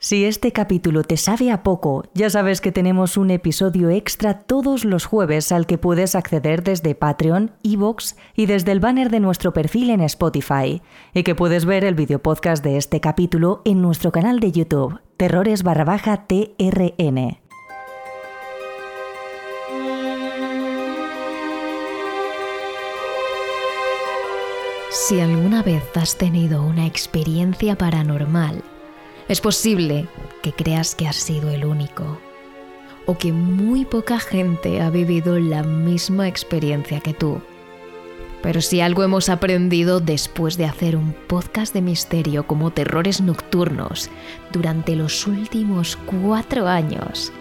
Si este capítulo te sabe a poco, ya sabes que tenemos un episodio extra todos los jueves al que puedes acceder desde Patreon, Evox y desde el banner de nuestro perfil en Spotify, y que puedes ver el video podcast de este capítulo en nuestro canal de YouTube, terrores barra baja TRN. Si alguna vez has tenido una experiencia paranormal, es posible que creas que has sido el único o que muy poca gente ha vivido la misma experiencia que tú. Pero si algo hemos aprendido después de hacer un podcast de misterio como Terrores Nocturnos durante los últimos cuatro años,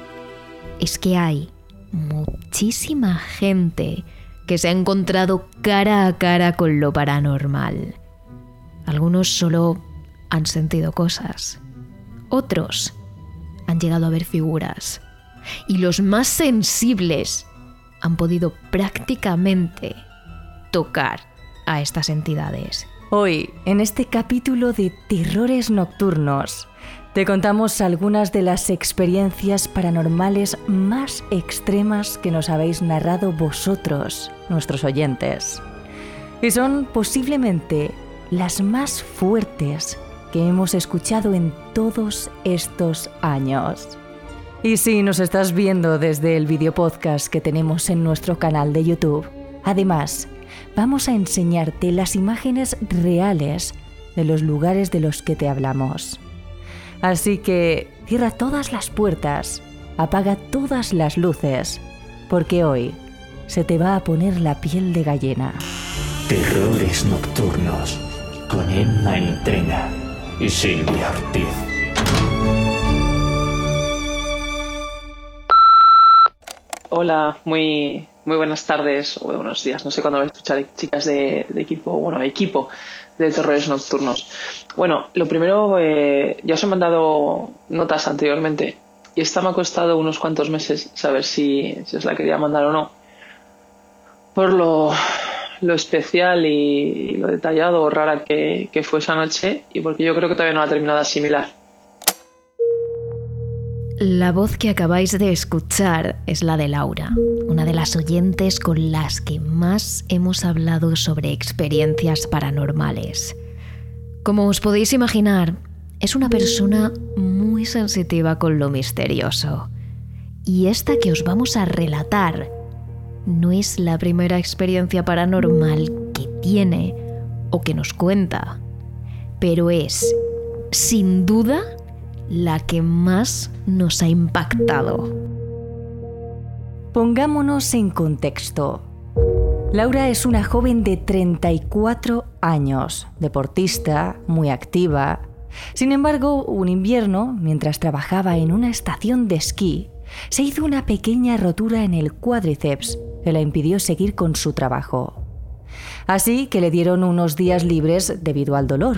es que hay muchísima gente que se ha encontrado cara a cara con lo paranormal. Algunos solo han sentido cosas. Otros han llegado a ver figuras. Y los más sensibles han podido prácticamente tocar a estas entidades. Hoy, en este capítulo de Terrores Nocturnos, te contamos algunas de las experiencias paranormales más extremas que nos habéis narrado vosotros, nuestros oyentes. Y son posiblemente las más fuertes que hemos escuchado en todos estos años. Y si nos estás viendo desde el video podcast que tenemos en nuestro canal de YouTube, además, vamos a enseñarte las imágenes reales de los lugares de los que te hablamos. Así que cierra todas las puertas, apaga todas las luces, porque hoy se te va a poner la piel de gallina. Terrores nocturnos con Emma Entrena y Silvia Ortiz. Hola, muy, muy buenas tardes o buenos días. No sé cuándo vais a escuchar, chicas de, de equipo, bueno, equipo de terrores nocturnos. Bueno, lo primero, eh, ya os he mandado notas anteriormente y esta me ha costado unos cuantos meses saber si, si os la quería mandar o no. Por lo, lo especial y, lo detallado o rara que, que fue esa noche y porque yo creo que todavía no la he terminado de asimilar. La voz que acabáis de escuchar es la de Laura, una de las oyentes con las que más hemos hablado sobre experiencias paranormales. Como os podéis imaginar, es una persona muy sensitiva con lo misterioso. Y esta que os vamos a relatar no es la primera experiencia paranormal que tiene o que nos cuenta, pero es, sin duda, la que más nos ha impactado. Pongámonos en contexto. Laura es una joven de 34 años, deportista, muy activa. Sin embargo, un invierno, mientras trabajaba en una estación de esquí, se hizo una pequeña rotura en el cuádriceps que la impidió seguir con su trabajo. Así que le dieron unos días libres debido al dolor.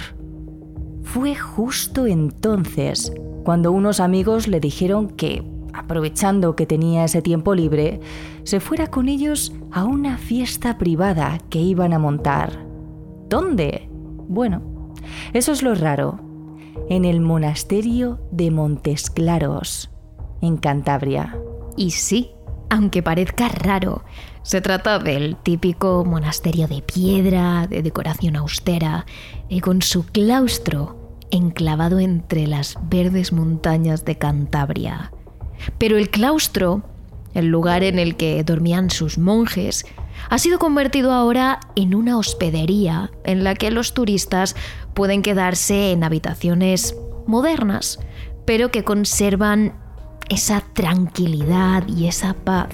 Fue justo entonces cuando unos amigos le dijeron que, aprovechando que tenía ese tiempo libre, se fuera con ellos a una fiesta privada que iban a montar. ¿Dónde? Bueno, eso es lo raro. En el monasterio de Montes Claros, en Cantabria. Y sí, aunque parezca raro, se trata del típico monasterio de piedra, de decoración austera, y con su claustro enclavado entre las verdes montañas de Cantabria. Pero el claustro el lugar en el que dormían sus monjes, ha sido convertido ahora en una hospedería en la que los turistas pueden quedarse en habitaciones modernas, pero que conservan esa tranquilidad y esa paz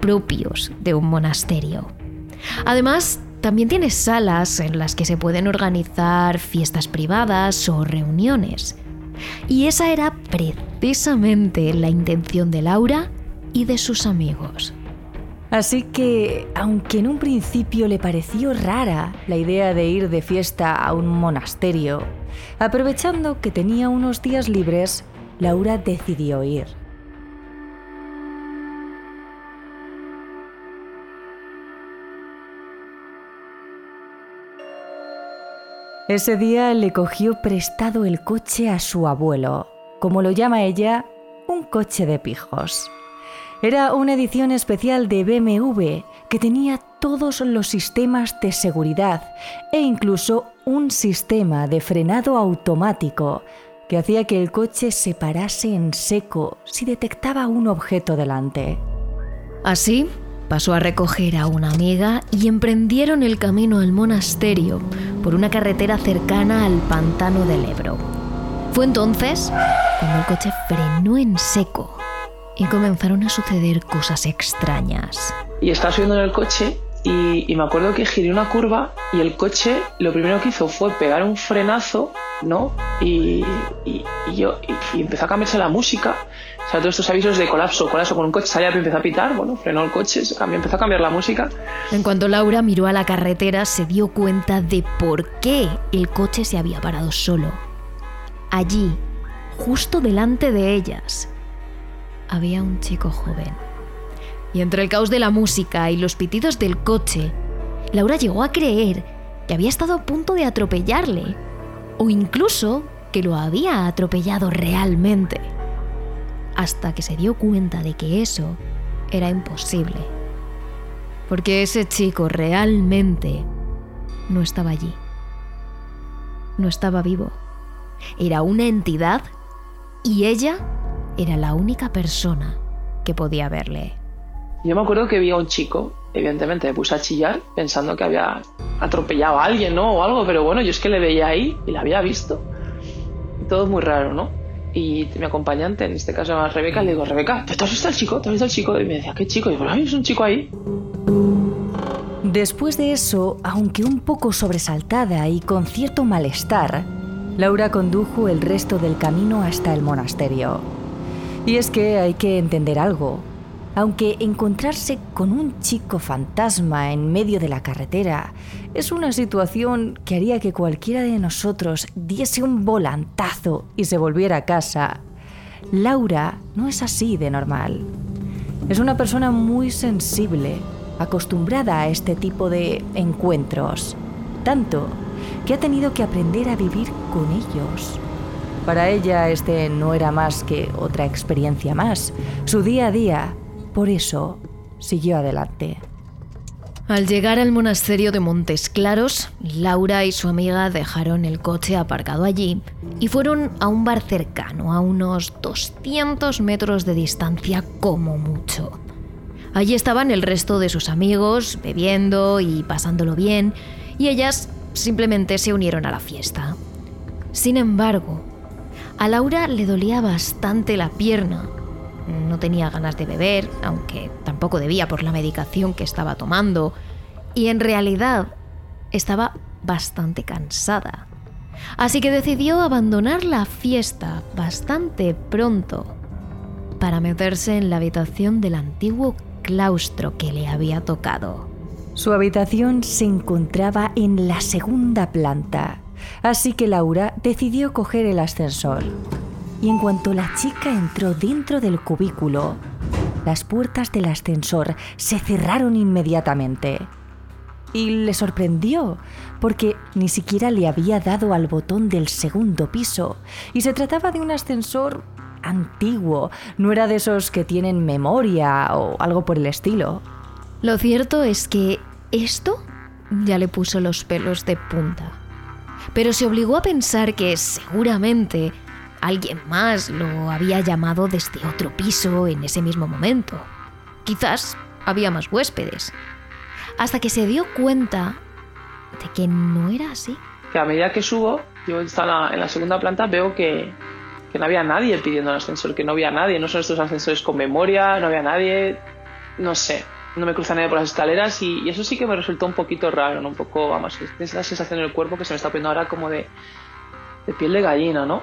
propios de un monasterio. Además, también tiene salas en las que se pueden organizar fiestas privadas o reuniones. Y esa era precisamente la intención de Laura y de sus amigos. Así que, aunque en un principio le pareció rara la idea de ir de fiesta a un monasterio, aprovechando que tenía unos días libres, Laura decidió ir. Ese día le cogió prestado el coche a su abuelo, como lo llama ella, un coche de pijos. Era una edición especial de BMW que tenía todos los sistemas de seguridad e incluso un sistema de frenado automático que hacía que el coche se parase en seco si detectaba un objeto delante. Así, pasó a recoger a una amiga y emprendieron el camino al monasterio por una carretera cercana al pantano del Ebro. Fue entonces cuando el coche frenó en seco y comenzaron a suceder cosas extrañas. Y estaba subiendo en el coche y, me acuerdo que giré una curva y el coche lo primero que hizo fue pegar un frenazo, ¿no? Y, yo y, empezó a cambiarse la música. O sea, todos estos avisos de colapso, colapso con un coche salía y empezó a pitar, bueno, frenó el coche, empezó a cambiar la música. En cuanto Laura miró a la carretera, se dio cuenta de por qué el coche se había parado solo. Allí, justo delante de ellas, había un chico joven. Y entre el caos de la música y los pitidos del coche, Laura llegó a creer que había estado a punto de atropellarle, o incluso que lo había atropellado realmente, hasta que se dio cuenta de que eso era imposible, porque ese chico realmente no estaba allí, no estaba vivo, era una entidad y ella era la única persona que podía verle. Yo me acuerdo que vi a un chico, evidentemente me puse a chillar pensando que había atropellado a alguien, ¿no? O algo, pero bueno, yo es que le veía ahí y la había visto. Todo muy raro, ¿no? Y mi acompañante, en este caso era Rebeca, le digo, Rebeca, ¿te has visto al chico? ¿Te has visto al chico? Y me decía, ¿qué chico? Y yo, ¿es un chico ahí? Después de eso, aunque un poco sobresaltada y con cierto malestar, Laura condujo el resto del camino hasta el monasterio. Y es que hay que entender algo. Aunque encontrarse con un chico fantasma en medio de la carretera es una situación que haría que cualquiera de nosotros diese un volantazo y se volviera a casa, Laura no es así de normal. Es una persona muy sensible, acostumbrada a este tipo de encuentros, tanto que ha tenido que aprender a vivir con ellos. Para ella este no era más que otra experiencia más, su día a día. Por eso siguió adelante. Al llegar al monasterio de Montes Claros, Laura y su amiga dejaron el coche aparcado allí y fueron a un bar cercano, a unos 200 metros de distancia como mucho. Allí estaban el resto de sus amigos, bebiendo y pasándolo bien, y ellas simplemente se unieron a la fiesta. Sin embargo, a Laura le dolía bastante la pierna. No tenía ganas de beber, aunque tampoco debía por la medicación que estaba tomando. Y en realidad estaba bastante cansada. Así que decidió abandonar la fiesta bastante pronto para meterse en la habitación del antiguo claustro que le había tocado. Su habitación se encontraba en la segunda planta Así que Laura decidió coger el ascensor. Y en cuanto la chica entró dentro del cubículo, las puertas del ascensor se cerraron inmediatamente. Y le sorprendió, porque ni siquiera le había dado al botón del segundo piso, y se trataba de un ascensor antiguo, no era de esos que tienen memoria o algo por el estilo. Lo cierto es que esto ya le puso los pelos de punta pero se obligó a pensar que seguramente alguien más lo había llamado desde otro piso en ese mismo momento. quizás había más huéspedes. Hasta que se dio cuenta de que no era así. Que a medida que subo, yo estaba en la segunda planta, veo que, que no había nadie pidiendo el ascensor, que no había nadie, no son estos ascensores con memoria, no había nadie, no sé, no me cruza nadie por las escaleras y, eso sí que me resultó un poquito raro, ¿no? un poco, vamos, es la sensación en el cuerpo que se me está poniendo ahora como de, de piel de gallina, ¿no?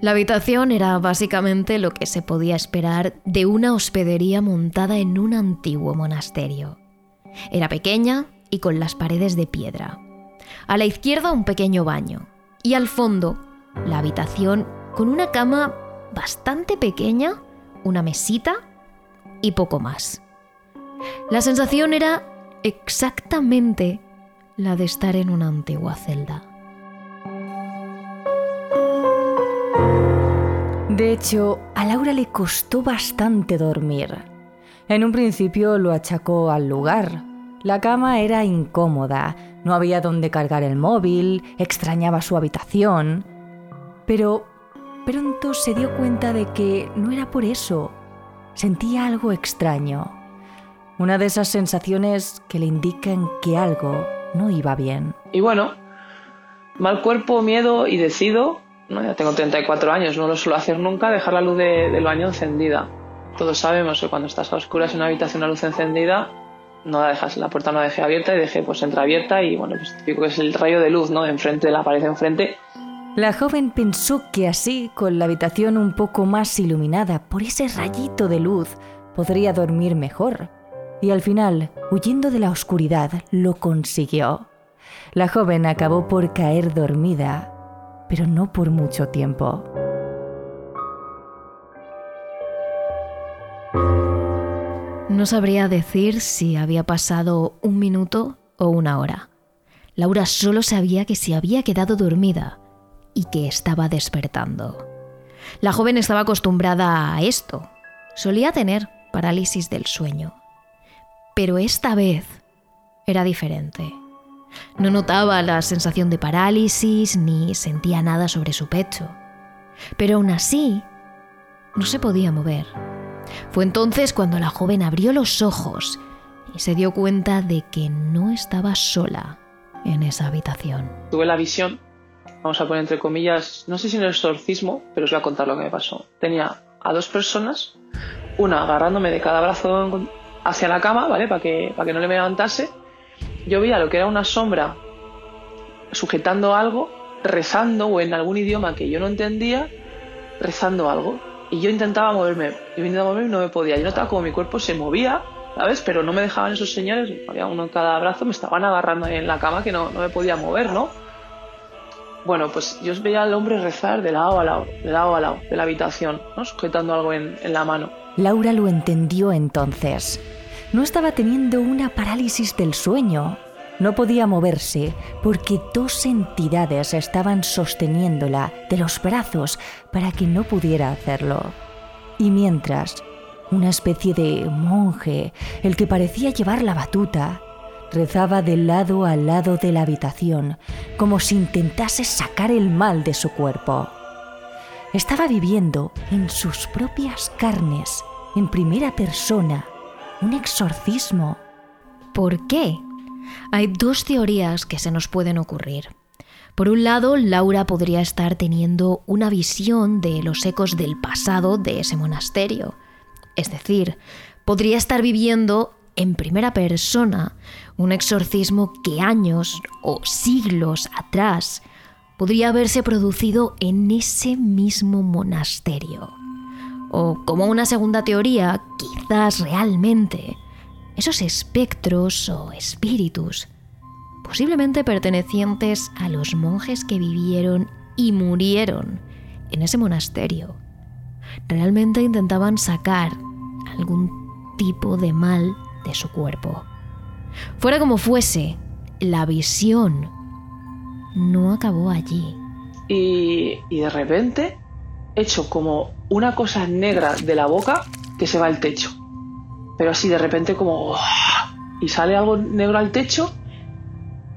La habitación era básicamente lo que se podía esperar de una hospedería montada en un antiguo monasterio. Era pequeña y con las paredes de piedra. A la izquierda un pequeño baño y al fondo la habitación con una cama bastante pequeña, una mesita y poco más. La sensación era exactamente la de estar en una antigua celda. De hecho, a Laura le costó bastante dormir. En un principio lo achacó al lugar. La cama era incómoda, no había donde cargar el móvil, extrañaba su habitación. Pero pronto se dio cuenta de que no era por eso. Sentía algo extraño. Una de esas sensaciones que le indican que algo no iba bien. Y bueno, mal cuerpo, miedo y decido ya tengo 34 años, no lo suelo hacer nunca, dejar la luz del baño encendida. Todos sabemos que cuando estás a oscuras en una habitación, la luz encendida, no la dejas, la puerta no la dejé abierta y dejé pues entreabierta y bueno, pues típico que es el rayo de luz, ¿no? Enfrente de la pared enfrente. La joven pensó que así, con la habitación un poco más iluminada por ese rayito de luz, podría dormir mejor. Y al final, huyendo de la oscuridad, lo consiguió. La joven acabó por caer dormida pero no por mucho tiempo. No sabría decir si había pasado un minuto o una hora. Laura solo sabía que se había quedado dormida y que estaba despertando. La joven estaba acostumbrada a esto. Solía tener parálisis del sueño. Pero esta vez era diferente. No notaba la sensación de parálisis ni sentía nada sobre su pecho. Pero aún así, no se podía mover. Fue entonces cuando la joven abrió los ojos y se dio cuenta de que no estaba sola en esa habitación. Tuve la visión, vamos a poner entre comillas, no sé si en el exorcismo, pero os voy a contar lo que me pasó. Tenía a dos personas, una agarrándome de cada brazo hacia la cama, ¿vale? Para que, que no le me levantase, yo veía lo que era una sombra sujetando algo, rezando o en algún idioma que yo no entendía, rezando algo. Y yo intentaba moverme, yo intentaba moverme y no me podía. Yo notaba como mi cuerpo se movía, ¿sabes? Pero no me dejaban esos señores, había uno en cada brazo, me estaban agarrando ahí en la cama que no, no me podía mover, ¿no? Bueno, pues yo veía al hombre rezar de lado a lado, de lado a lado, de la habitación, ¿no? sujetando algo en, en la mano. Laura lo entendió entonces no estaba teniendo una parálisis del sueño. No podía moverse porque dos entidades estaban sosteniéndola de los brazos para que no pudiera hacerlo. Y mientras, una especie de monje, el que parecía llevar la batuta, rezaba de lado a lado de la habitación, como si intentase sacar el mal de su cuerpo. Estaba viviendo en sus propias carnes, en primera persona, un exorcismo. ¿Por qué? Hay dos teorías que se nos pueden ocurrir. Por un lado, Laura podría estar teniendo una visión de los ecos del pasado de ese monasterio. Es decir, podría estar viviendo en primera persona un exorcismo que años o siglos atrás podría haberse producido en ese mismo monasterio. O como una segunda teoría, quizás realmente, esos espectros o espíritus, posiblemente pertenecientes a los monjes que vivieron y murieron en ese monasterio, realmente intentaban sacar algún tipo de mal de su cuerpo. Fuera como fuese, la visión no acabó allí. Y, y de repente, hecho como una cosa negra de la boca que se va al techo. Pero así de repente como... Y sale algo negro al techo,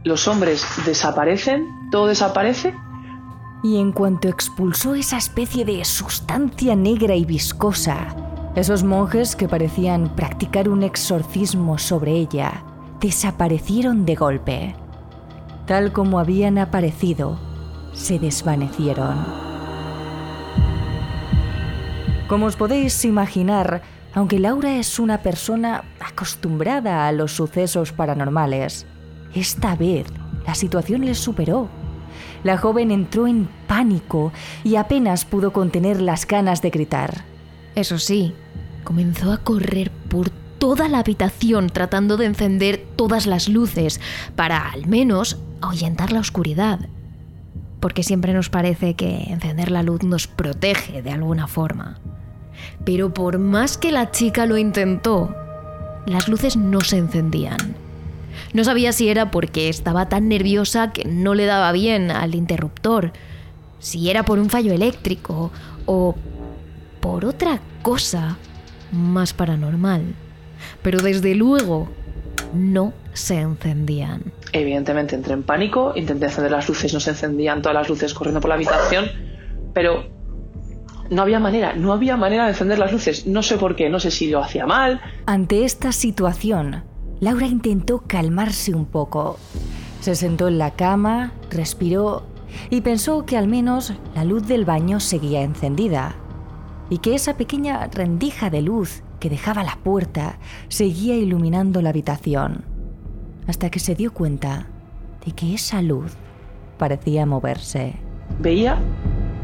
los hombres desaparecen, todo desaparece. Y en cuanto expulsó esa especie de sustancia negra y viscosa, esos monjes que parecían practicar un exorcismo sobre ella desaparecieron de golpe. Tal como habían aparecido, se desvanecieron. Como os podéis imaginar, aunque Laura es una persona acostumbrada a los sucesos paranormales, esta vez la situación le superó. La joven entró en pánico y apenas pudo contener las ganas de gritar. Eso sí, comenzó a correr por toda la habitación tratando de encender todas las luces para al menos ahuyentar la oscuridad. Porque siempre nos parece que encender la luz nos protege de alguna forma. Pero por más que la chica lo intentó, las luces no se encendían. No sabía si era porque estaba tan nerviosa que no le daba bien al interruptor, si era por un fallo eléctrico o por otra cosa más paranormal. Pero desde luego no se encendían. Evidentemente entré en pánico, intenté encender las luces, no se encendían todas las luces corriendo por la habitación, pero no había manera, no había manera de encender las luces. No sé por qué, no sé si lo hacía mal. Ante esta situación, Laura intentó calmarse un poco. Se sentó en la cama, respiró y pensó que al menos la luz del baño seguía encendida y que esa pequeña rendija de luz que dejaba la puerta seguía iluminando la habitación, hasta que se dio cuenta de que esa luz parecía moverse. Veía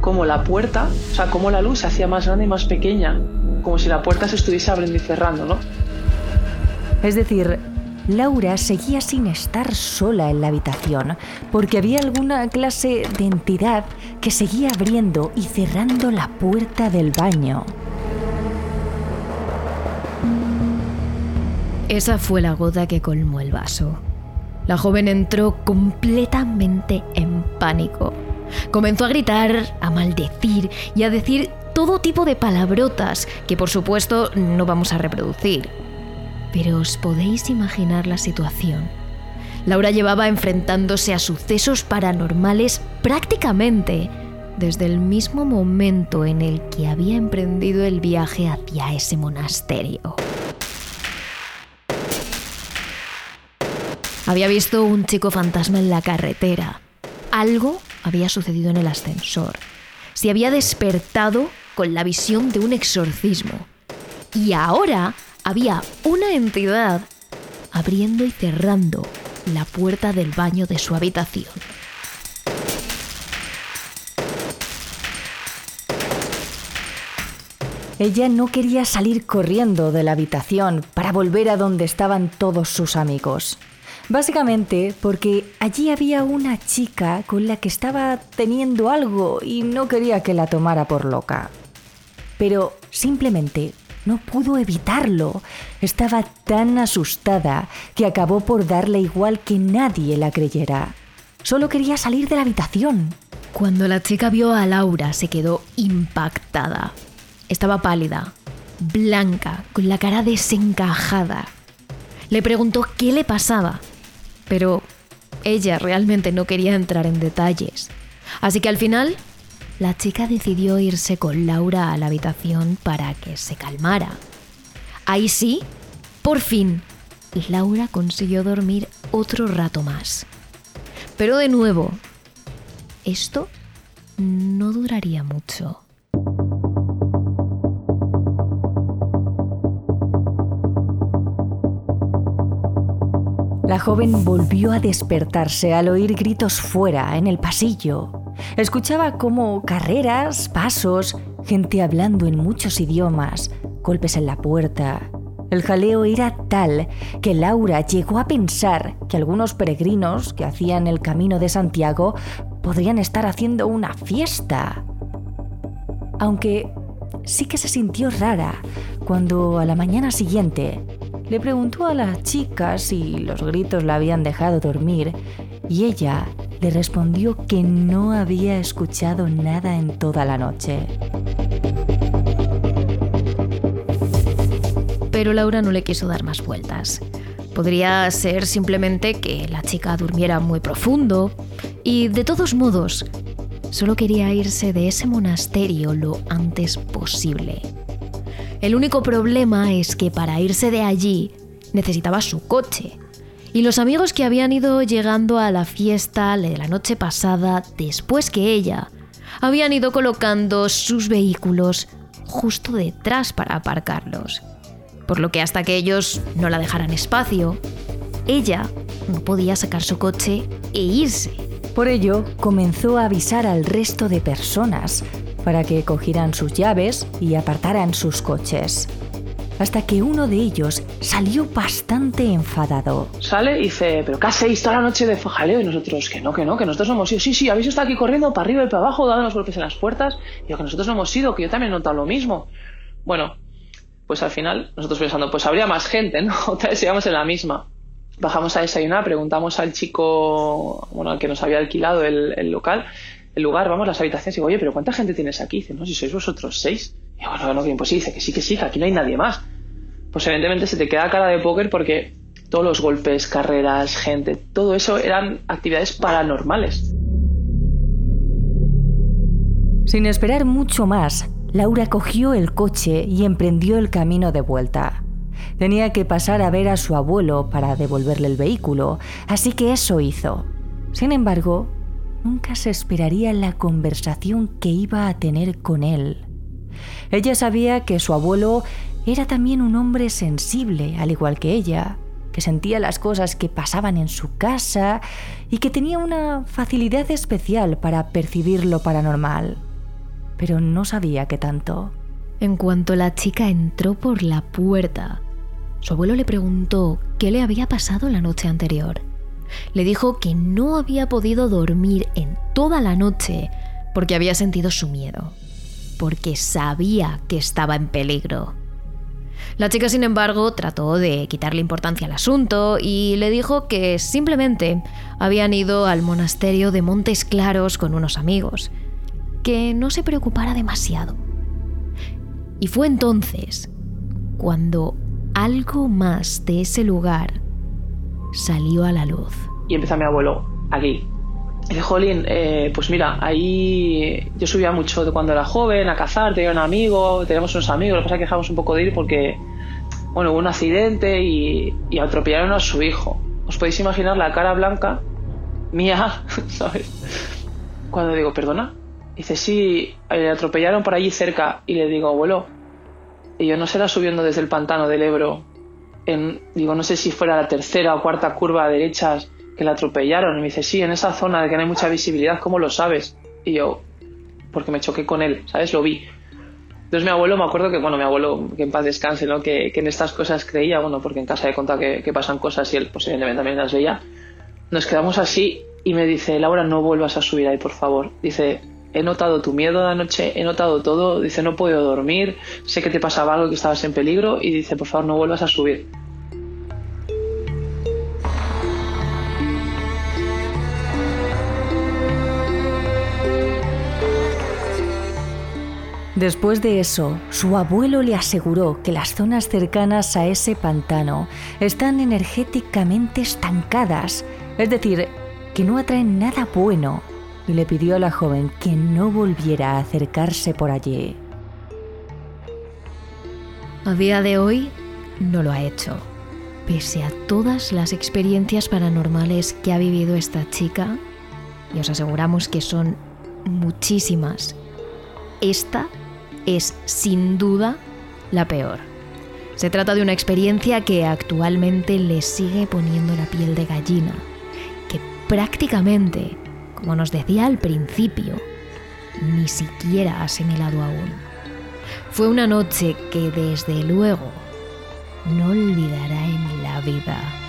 como la puerta, o sea, como la luz se hacía más grande y más pequeña, como si la puerta se estuviese abriendo y cerrando, ¿no? Es decir, Laura seguía sin estar sola en la habitación, porque había alguna clase de entidad que seguía abriendo y cerrando la puerta del baño. Esa fue la gota que colmó el vaso. La joven entró completamente en pánico. Comenzó a gritar, a maldecir y a decir todo tipo de palabrotas que por supuesto no vamos a reproducir. Pero os podéis imaginar la situación. Laura llevaba enfrentándose a sucesos paranormales prácticamente desde el mismo momento en el que había emprendido el viaje hacia ese monasterio. Había visto un chico fantasma en la carretera. Algo había sucedido en el ascensor. Se había despertado con la visión de un exorcismo. Y ahora había una entidad abriendo y cerrando la puerta del baño de su habitación. Ella no quería salir corriendo de la habitación para volver a donde estaban todos sus amigos. Básicamente porque allí había una chica con la que estaba teniendo algo y no quería que la tomara por loca. Pero simplemente no pudo evitarlo. Estaba tan asustada que acabó por darle igual que nadie la creyera. Solo quería salir de la habitación. Cuando la chica vio a Laura se quedó impactada. Estaba pálida, blanca, con la cara desencajada. Le preguntó qué le pasaba, pero ella realmente no quería entrar en detalles. Así que al final, la chica decidió irse con Laura a la habitación para que se calmara. Ahí sí, por fin, Laura consiguió dormir otro rato más. Pero de nuevo, esto no duraría mucho. La joven volvió a despertarse al oír gritos fuera, en el pasillo. Escuchaba como carreras, pasos, gente hablando en muchos idiomas, golpes en la puerta. El jaleo era tal que Laura llegó a pensar que algunos peregrinos que hacían el camino de Santiago podrían estar haciendo una fiesta. Aunque sí que se sintió rara cuando a la mañana siguiente le preguntó a la chica si los gritos la habían dejado dormir y ella le respondió que no había escuchado nada en toda la noche. Pero Laura no le quiso dar más vueltas. Podría ser simplemente que la chica durmiera muy profundo y de todos modos, solo quería irse de ese monasterio lo antes posible. El único problema es que para irse de allí necesitaba su coche. Y los amigos que habían ido llegando a la fiesta de la noche pasada, después que ella, habían ido colocando sus vehículos justo detrás para aparcarlos. Por lo que hasta que ellos no la dejaran espacio, ella no podía sacar su coche e irse. Por ello, comenzó a avisar al resto de personas para que cogieran sus llaves y apartaran sus coches. Hasta que uno de ellos salió bastante enfadado. Sale y dice, pero ¿qué hacéis toda la noche de fojaleo? Y nosotros, que no, que no, que nosotros no hemos ido. Sí, sí, habéis estado aquí corriendo para arriba y para abajo, dando los golpes en las puertas. Y yo, que nosotros no hemos ido, que yo también he notado lo mismo. Bueno, pues al final, nosotros pensando, pues habría más gente, ¿no? Otra vez en la misma. Bajamos a desayunar, preguntamos al chico, bueno, al que nos había alquilado el local, el lugar, vamos, las habitaciones, y digo, oye, pero ¿cuánta gente tienes aquí? Dice, no, si sois vosotros seis. Y yo, bueno, no, que imposible. Dice que sí, que sí, que aquí no hay nadie más. Pues evidentemente se te queda cara de póker porque todos los golpes, carreras, gente, todo eso eran actividades paranormales. Sin esperar mucho más, Laura cogió el coche y emprendió el camino de vuelta. Tenía que pasar a ver a su abuelo para devolverle el vehículo, así que eso hizo. Sin embargo, nunca se esperaría la conversación que iba a tener con él. Ella sabía que su abuelo era también un hombre sensible, al igual que ella, que sentía las cosas que pasaban en su casa y que tenía una facilidad especial para percibir lo paranormal. Pero no sabía qué tanto. En cuanto la chica entró por la puerta, su abuelo le preguntó qué le había pasado la noche anterior. Le dijo que no había podido dormir en toda la noche porque había sentido su miedo, porque sabía que estaba en peligro. La chica, sin embargo, trató de quitarle importancia al asunto y le dijo que simplemente habían ido al monasterio de Montes Claros con unos amigos, que no se preocupara demasiado. Y fue entonces cuando algo más de ese lugar salió a la luz. Y empieza mi abuelo, aquí. Y dice, Jolín, eh, pues mira, ahí yo subía mucho de cuando era joven a cazar, tenía un amigo, teníamos unos amigos, lo que pasa es que dejamos un poco de ir porque, bueno, hubo un accidente y, y atropellaron a su hijo. Os podéis imaginar la cara blanca mía, ¿sabes? Cuando digo, perdona, dice, sí, le atropellaron por allí cerca. Y le digo, abuelo, y yo no será subiendo desde el pantano del Ebro. Digo, no sé si fuera la tercera o cuarta curva a derechas que la atropellaron. Y me dice, sí, en esa zona de que no hay mucha visibilidad, ¿cómo lo sabes? Y yo, porque me choqué con él, ¿sabes? Lo vi. Entonces mi abuelo, me acuerdo que, bueno, mi abuelo, que en paz descanse, ¿no? Que, en estas cosas creía, bueno, porque en casa he contado que, pasan cosas y él posiblemente también las veía. Nos quedamos así y me dice, Laura, no vuelvas a subir ahí, por favor. Dice, he notado tu miedo de anoche, he notado todo, dice, no puedo dormir, sé que te pasaba algo, que estabas en peligro y dice, por favor, no vuelvas a subir. Después de eso, su abuelo le aseguró que las zonas cercanas a ese pantano están energéticamente estancadas, es decir, que no atraen nada bueno, y le pidió a la joven que no volviera a acercarse por allí. A día de hoy no lo ha hecho. Pese a todas las experiencias paranormales que ha vivido esta chica, y os aseguramos que son muchísimas. Esta es sin duda la peor. Se trata de una experiencia que actualmente le sigue poniendo la piel de gallina, que prácticamente, como nos decía al principio, ni siquiera ha asimilado aún. Fue una noche que desde luego no olvidará en la vida.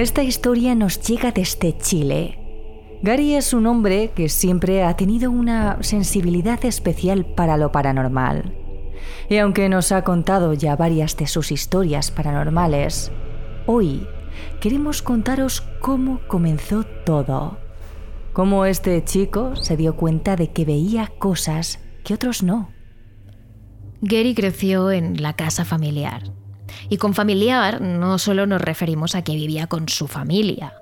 Esta historia nos llega desde Chile. Gary es un hombre que siempre ha tenido una sensibilidad especial para lo paranormal. Y aunque nos ha contado ya varias de sus historias paranormales, hoy queremos contaros cómo comenzó todo. Cómo este chico se dio cuenta de que veía cosas que otros no. Gary creció en la casa familiar y con familiar no solo nos referimos a que vivía con su familia,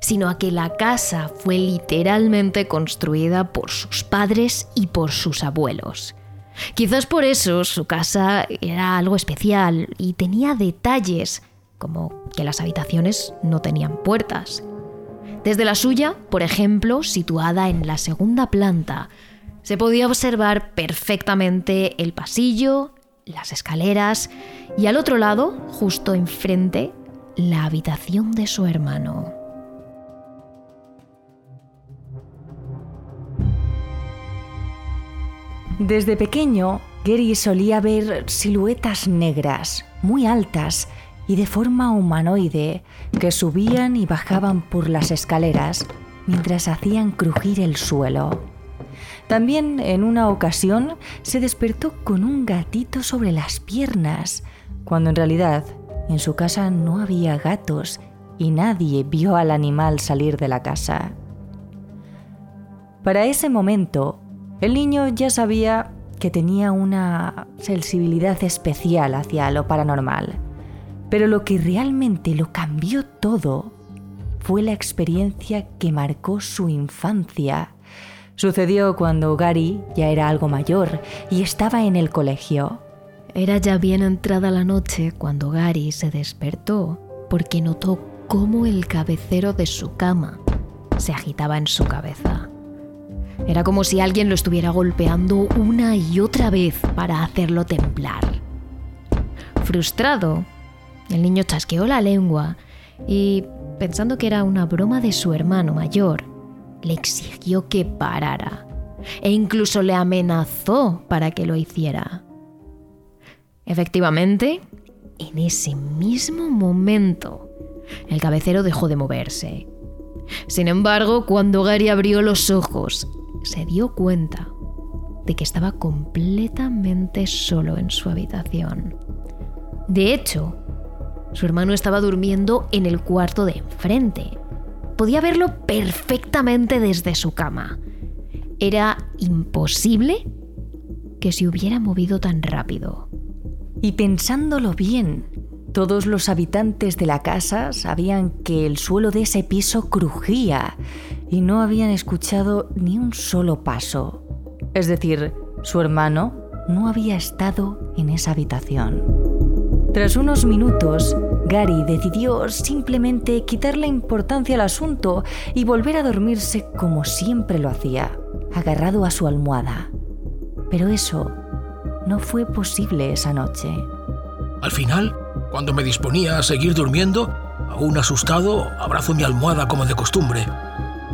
sino a que la casa fue literalmente construida por sus padres y por sus abuelos. Quizás por eso su casa era algo especial y tenía detalles, como que las habitaciones no tenían puertas. Desde la suya, por ejemplo, situada en la segunda planta, se podía observar perfectamente el pasillo, las escaleras y al otro lado, justo enfrente, la habitación de su hermano. Desde pequeño, Gary solía ver siluetas negras, muy altas y de forma humanoide, que subían y bajaban por las escaleras mientras hacían crujir el suelo. También en una ocasión se despertó con un gatito sobre las piernas, cuando en realidad en su casa no había gatos y nadie vio al animal salir de la casa. Para ese momento, el niño ya sabía que tenía una sensibilidad especial hacia lo paranormal, pero lo que realmente lo cambió todo fue la experiencia que marcó su infancia Sucedió cuando Gary ya era algo mayor y estaba en el colegio. Era ya bien entrada la noche cuando Gary se despertó porque notó cómo el cabecero de su cama se agitaba en su cabeza. Era como si alguien lo estuviera golpeando una y otra vez para hacerlo temblar. Frustrado, el niño chasqueó la lengua y, pensando que era una broma de su hermano mayor, le exigió que parara e incluso le amenazó para que lo hiciera. Efectivamente, en ese mismo momento, el cabecero dejó de moverse. Sin embargo, cuando Gary abrió los ojos, se dio cuenta de que estaba completamente solo en su habitación. De hecho, su hermano estaba durmiendo en el cuarto de enfrente, podía verlo perfectamente desde su cama. Era imposible que se hubiera movido tan rápido. Y pensándolo bien, todos los habitantes de la casa sabían que el suelo de ese piso crujía y no habían escuchado ni un solo paso. Es decir, su hermano no había estado en esa habitación. Tras unos minutos, Gary decidió simplemente quitarle importancia al asunto y volver a dormirse como siempre lo hacía, agarrado a su almohada. Pero eso no fue posible esa noche. Al final, cuando me disponía a seguir durmiendo, aún asustado, abrazo mi almohada como de costumbre.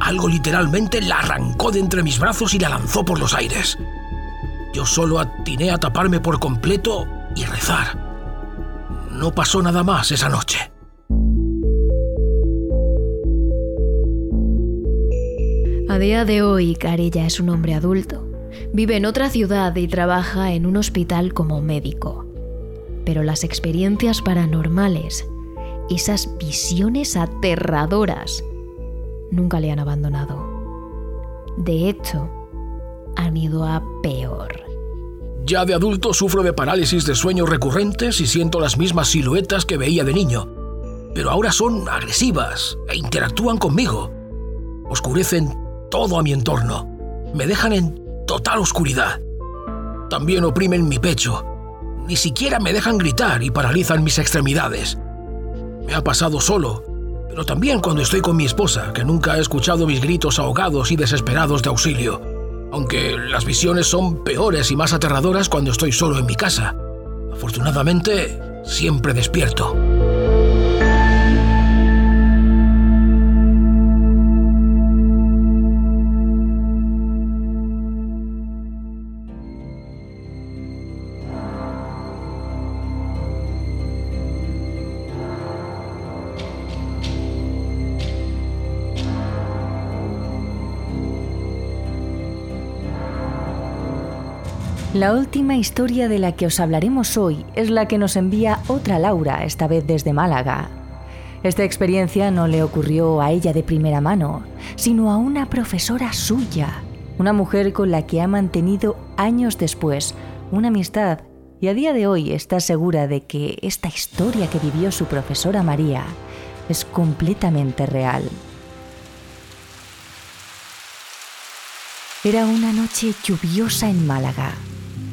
Algo literalmente la arrancó de entre mis brazos y la lanzó por los aires. Yo solo atiné a taparme por completo y rezar no pasó nada más esa noche. A día de hoy, Carilla es un hombre adulto. Vive en otra ciudad y trabaja en un hospital como médico. Pero las experiencias paranormales, esas visiones aterradoras, nunca le han abandonado. De hecho, han ido a peor. Ya de adulto sufro de parálisis de sueños recurrentes y siento las mismas siluetas que veía de niño. Pero ahora son agresivas e interactúan conmigo. Oscurecen todo a mi entorno. Me dejan en total oscuridad. También oprimen mi pecho. Ni siquiera me dejan gritar y paralizan mis extremidades. Me ha pasado solo, pero también cuando estoy con mi esposa, que nunca ha escuchado mis gritos ahogados y desesperados de auxilio. Aunque las visiones son peores y más aterradoras cuando estoy solo en mi casa. Afortunadamente, siempre despierto. La última historia de la que os hablaremos hoy es la que nos envía otra Laura, esta vez desde Málaga. Esta experiencia no le ocurrió a ella de primera mano, sino a una profesora suya, una mujer con la que ha mantenido años después una amistad y a día de hoy está segura de que esta historia que vivió su profesora María es completamente real. Era una noche lluviosa en Málaga.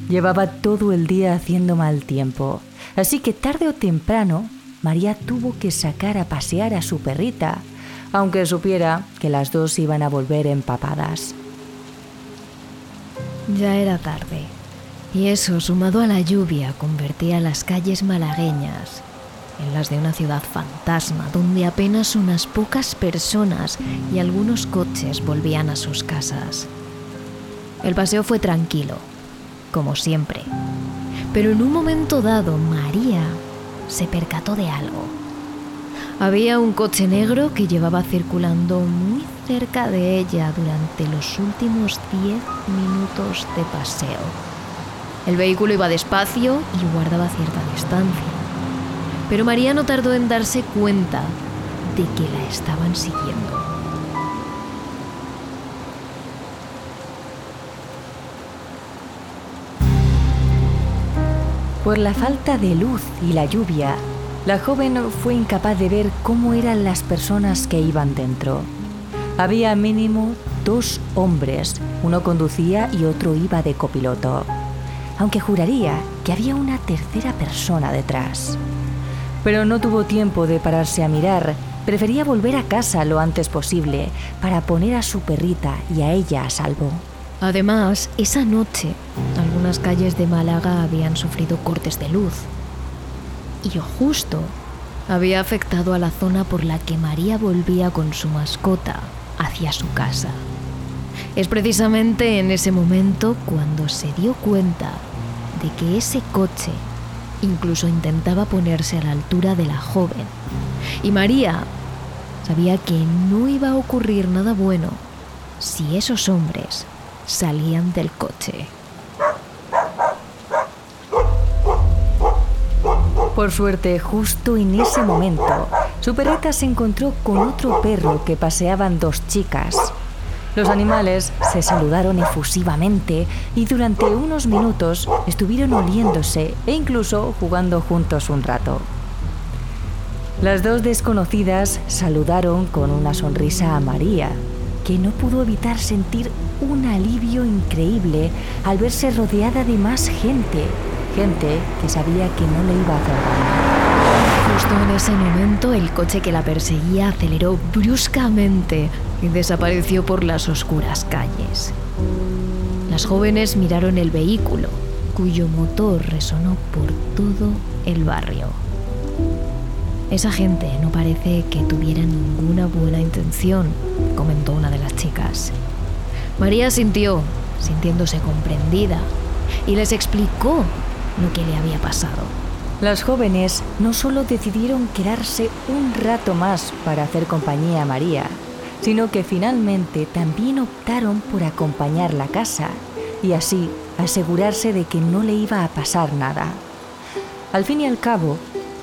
Llevaba todo el día haciendo mal tiempo, así que tarde o temprano María tuvo que sacar a pasear a su perrita, aunque supiera que las dos iban a volver empapadas. Ya era tarde, y eso, sumado a la lluvia, convertía las calles malagueñas en las de una ciudad fantasma, donde apenas unas pocas personas y algunos coches volvían a sus casas. El paseo fue tranquilo, como siempre. Pero en un momento dado, María se percató de algo. Había un coche negro que llevaba circulando muy cerca de ella durante los últimos 10 minutos de paseo. El vehículo iba despacio y guardaba cierta distancia. Pero María no tardó en darse cuenta de que la estaban siguiendo. Por la falta de luz y la lluvia, la joven fue incapaz de ver cómo eran las personas que iban dentro. Había mínimo dos hombres, uno conducía y otro iba de copiloto, aunque juraría que había una tercera persona detrás. Pero no tuvo tiempo de pararse a mirar, prefería volver a casa lo antes posible para poner a su perrita y a ella a salvo. Además, esa noche, calles de Málaga habían sufrido cortes de luz. Y justo había afectado a la zona por la que María volvía con su mascota hacia su casa. Es precisamente en ese momento cuando se dio cuenta de que ese coche incluso intentaba ponerse a la altura de la joven. Y María sabía que no iba a ocurrir nada bueno si esos hombres salían del coche. Por suerte, justo en ese momento, su perrita se encontró con otro perro que paseaban dos chicas. Los animales se saludaron efusivamente y durante unos minutos estuvieron oliéndose e incluso jugando juntos un rato. Las dos desconocidas saludaron con una sonrisa a María, que no pudo evitar sentir un alivio increíble al verse rodeada de más gente, gente que sabía que no le iba a hacer. Justo en ese momento el coche que la perseguía aceleró bruscamente y desapareció por las oscuras calles. Las jóvenes miraron el vehículo, cuyo motor resonó por todo el barrio. Esa gente no parece que tuviera ninguna buena intención, comentó una de las chicas. María sintió, sintiéndose comprendida, y les explicó lo que le había pasado. Las jóvenes no solo decidieron quedarse un rato más para hacer compañía a María, sino que finalmente también optaron por acompañarla a casa y así asegurarse de que no le iba a pasar nada. Al fin y al cabo,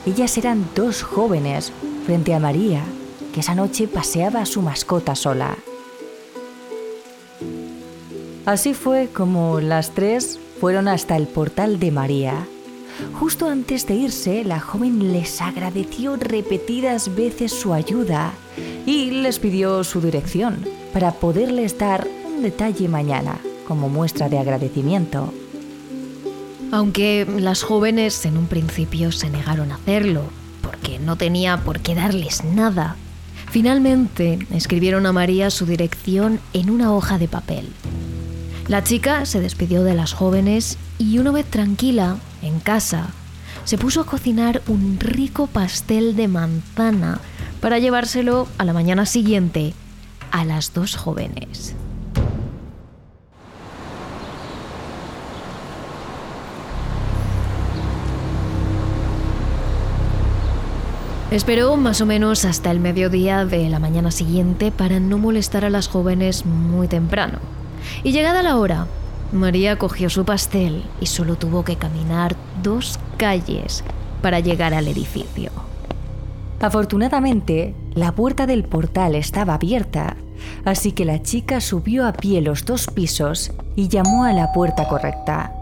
ellas eran dos jóvenes frente a María, que esa noche paseaba a su mascota sola. Así fue como las tres fueron hasta el portal de María. Justo antes de irse, la joven les agradeció repetidas veces su ayuda y les pidió su dirección para poderles dar un detalle mañana como muestra de agradecimiento. Aunque las jóvenes en un principio se negaron a hacerlo, porque no tenía por qué darles nada, finalmente escribieron a María su dirección en una hoja de papel. La chica se despidió de las jóvenes y una vez tranquila, en casa, se puso a cocinar un rico pastel de manzana para llevárselo a la mañana siguiente a las dos jóvenes. Esperó más o menos hasta el mediodía de la mañana siguiente para no molestar a las jóvenes muy temprano. Y llegada la hora, María cogió su pastel y solo tuvo que caminar dos calles para llegar al edificio. Afortunadamente, la puerta del portal estaba abierta, así que la chica subió a pie los dos pisos y llamó a la puerta correcta.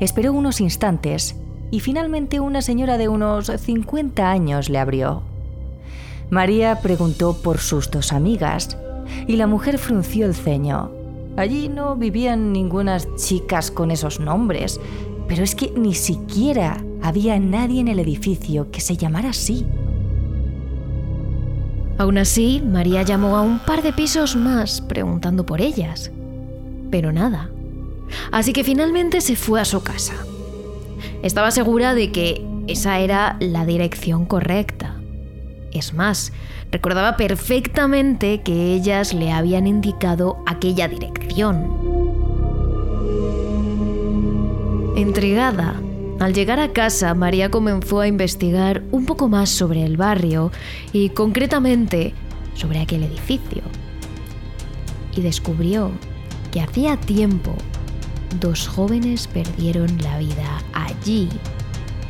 Esperó unos instantes y finalmente una señora de unos 50 años le abrió. María preguntó por sus dos amigas y la mujer frunció el ceño. Allí no vivían ningunas chicas con esos nombres, pero es que ni siquiera había nadie en el edificio que se llamara así. Aún así, María llamó a un par de pisos más preguntando por ellas, pero nada. Así que finalmente se fue a su casa. Estaba segura de que esa era la dirección correcta. Es más, recordaba perfectamente que ellas le habían indicado aquella dirección. Entregada, al llegar a casa, María comenzó a investigar un poco más sobre el barrio y concretamente sobre aquel edificio. Y descubrió que hacía tiempo dos jóvenes perdieron la vida allí,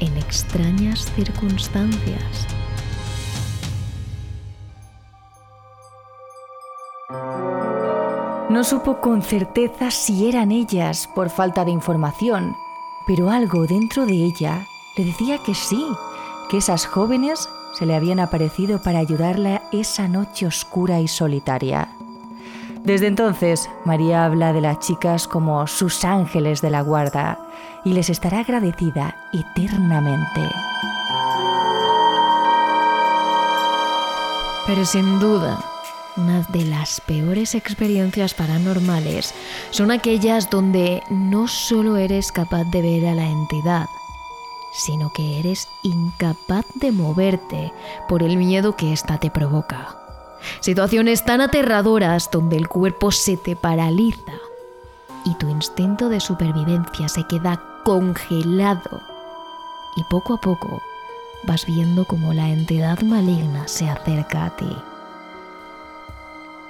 en extrañas circunstancias. No supo con certeza si eran ellas por falta de información, pero algo dentro de ella le decía que sí, que esas jóvenes se le habían aparecido para ayudarla esa noche oscura y solitaria. Desde entonces, María habla de las chicas como sus ángeles de la guarda y les estará agradecida eternamente. Pero sin duda, una de las peores experiencias paranormales son aquellas donde no solo eres capaz de ver a la entidad, sino que eres incapaz de moverte por el miedo que ésta te provoca. Situaciones tan aterradoras donde el cuerpo se te paraliza y tu instinto de supervivencia se queda congelado. Y poco a poco vas viendo cómo la entidad maligna se acerca a ti.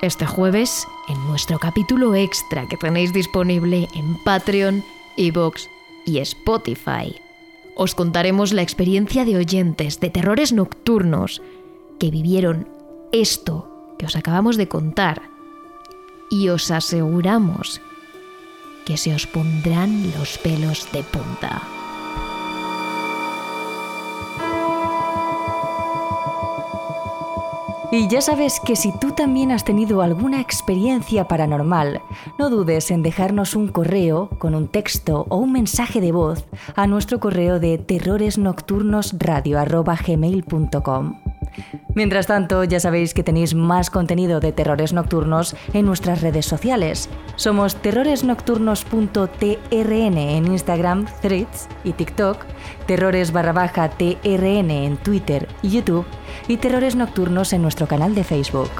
Este jueves, en nuestro capítulo extra que tenéis disponible en Patreon, Evox y Spotify, os contaremos la experiencia de oyentes de terrores nocturnos que vivieron esto que os acabamos de contar y os aseguramos que se os pondrán los pelos de punta. Y ya sabes que si tú también has tenido alguna experiencia paranormal, no dudes en dejarnos un correo con un texto o un mensaje de voz a nuestro correo de terroresnocturnosradio.gmail.com. Mientras tanto, ya sabéis que tenéis más contenido de terrores nocturnos en nuestras redes sociales. Somos terroresnocturnos.trn en Instagram, Threads y TikTok, terrores barra baja TRN en Twitter y YouTube y terrores nocturnos en nuestro canal de Facebook.